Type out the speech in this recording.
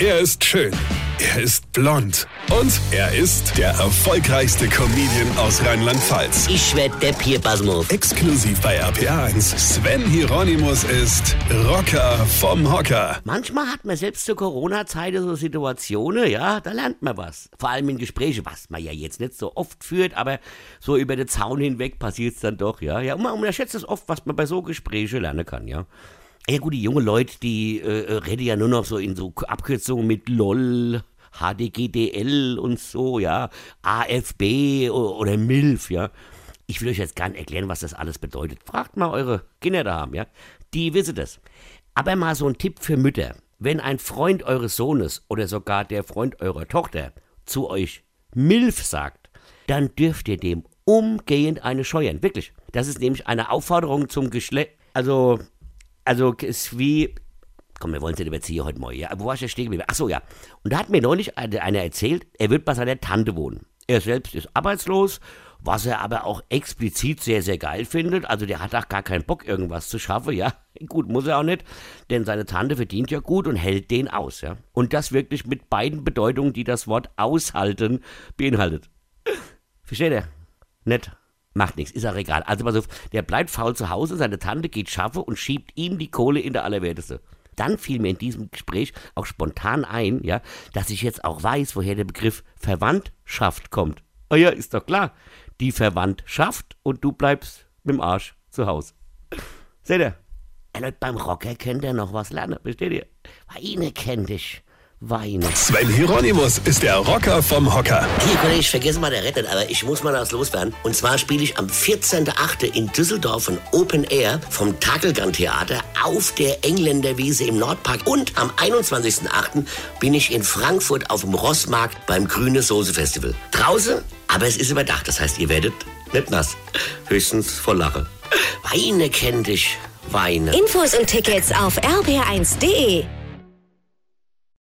Er ist schön. Er ist blond. Und er ist der erfolgreichste Comedian aus Rheinland-Pfalz. Ich werd der Pierpasmus. Exklusiv bei RPA1. Sven Hieronymus ist Rocker vom Hocker. Manchmal hat man selbst zur Corona-Zeit so Situationen, ja, da lernt man was. Vor allem in Gesprächen, was man ja jetzt nicht so oft führt, aber so über den Zaun hinweg passiert es dann doch, ja. Ja, und man unterschätzt es oft, was man bei so Gesprächen lernen kann, ja. Ja gut, die jungen Leute, die äh, reden ja nur noch so in so Abkürzungen mit LOL, HDGDL und so, ja, AFB oder MILF, ja. Ich will euch jetzt gar nicht erklären, was das alles bedeutet. Fragt mal eure Kinder da haben, ja. Die wissen das. Aber mal so ein Tipp für Mütter. Wenn ein Freund eures Sohnes oder sogar der Freund eurer Tochter zu euch MILF sagt, dann dürft ihr dem umgehend eine scheuern. Wirklich. Das ist nämlich eine Aufforderung zum Geschlecht. Also, also ist wie. Komm, wir wollen es nicht überziehen heute mal. Ja? Wo war ich stehen geblieben? Ach so, ja. Und da hat mir neulich einer erzählt, er wird bei seiner Tante wohnen. Er selbst ist arbeitslos, was er aber auch explizit sehr, sehr geil findet. Also der hat auch gar keinen Bock, irgendwas zu schaffen, ja. Gut, muss er auch nicht, denn seine Tante verdient ja gut und hält den aus, ja. Und das wirklich mit beiden Bedeutungen, die das Wort aushalten beinhaltet. Versteht ihr? Nett. Macht nichts, ist auch egal. Also pass auf, der bleibt faul zu Hause, seine Tante geht schaffe und schiebt ihm die Kohle in der Allerwerteste. Dann fiel mir in diesem Gespräch auch spontan ein, ja, dass ich jetzt auch weiß, woher der Begriff Verwandtschaft kommt. Oh ja, ist doch klar. Die Verwandtschaft und du bleibst mit dem Arsch zu Hause. Seht ihr? Leute, beim Rocker könnt ihr noch was lernen, versteht ihr? Weine kennt ich. Weine. Sven Hieronymus ist der Rocker vom Hocker. Hier, Kollege, ich vergesse mal der Rettet, aber ich muss mal das loswerden. Und zwar spiele ich am 14.8. in Düsseldorf ein Open Air vom Takelgan Theater auf der Engländerwiese im Nordpark. Und am 21.8. bin ich in Frankfurt auf dem Rossmarkt beim Grüne Soße Festival. Draußen, aber es ist überdacht. Das heißt, ihr werdet nicht nass. Höchstens voll Lache. Weine kennt dich. Weine. Infos und Tickets auf rb1.de.